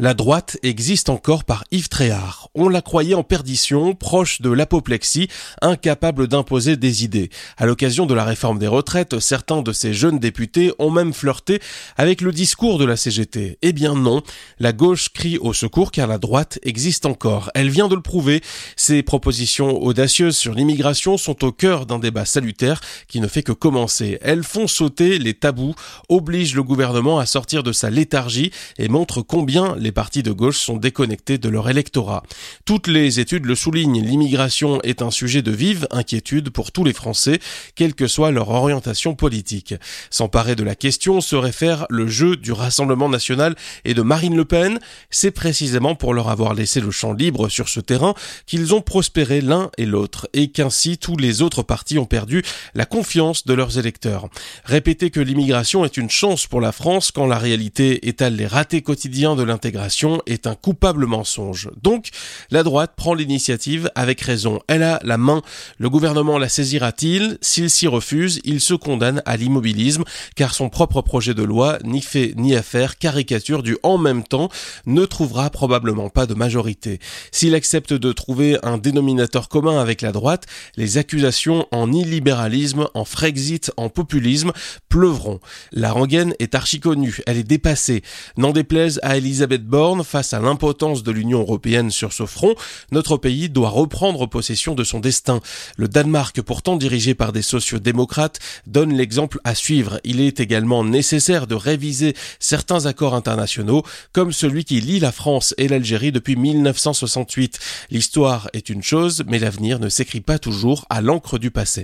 La droite existe encore par Yves Tréhard. On la croyait en perdition, proche de l'apoplexie, incapable d'imposer des idées. À l'occasion de la réforme des retraites, certains de ces jeunes députés ont même flirté avec le discours de la CGT. Eh bien non, la gauche crie au secours car la droite existe encore. Elle vient de le prouver. Ses propositions audacieuses sur l'immigration sont au cœur d'un débat salutaire qui ne fait que commencer. Elles font sauter les tabous, obligent le gouvernement à sortir de sa léthargie et montrent combien les partis de gauche sont déconnectés de leur électorat. Toutes les études le soulignent, l'immigration est un sujet de vive inquiétude pour tous les Français, quelle que soit leur orientation politique. S'emparer de la question serait faire le jeu du Rassemblement national et de Marine Le Pen. C'est précisément pour leur avoir laissé le champ libre sur ce terrain qu'ils ont prospéré l'un et l'autre et qu'ainsi tous les autres partis ont perdu la confiance de leurs électeurs. Répéter que l'immigration est une chance pour la France quand la réalité étale les ratés quotidiens de l'intégration est un coupable mensonge. Donc, la droite prend l'initiative avec raison. Elle a la main. Le gouvernement la saisira-t-il? S'il s'y refuse, il se condamne à l'immobilisme, car son propre projet de loi, ni fait ni affaire, caricature du en même temps, ne trouvera probablement pas de majorité. S'il accepte de trouver un dénominateur commun avec la droite, les accusations en illibéralisme, en Frexit, en populisme pleuvront. La rengaine est archi connue, elle est dépassée. N'en déplaise à Face à l'impotence de l'Union européenne sur ce front, notre pays doit reprendre possession de son destin. Le Danemark, pourtant dirigé par des sociodémocrates, donne l'exemple à suivre. Il est également nécessaire de réviser certains accords internationaux, comme celui qui lie la France et l'Algérie depuis 1968. L'histoire est une chose, mais l'avenir ne s'écrit pas toujours à l'encre du passé.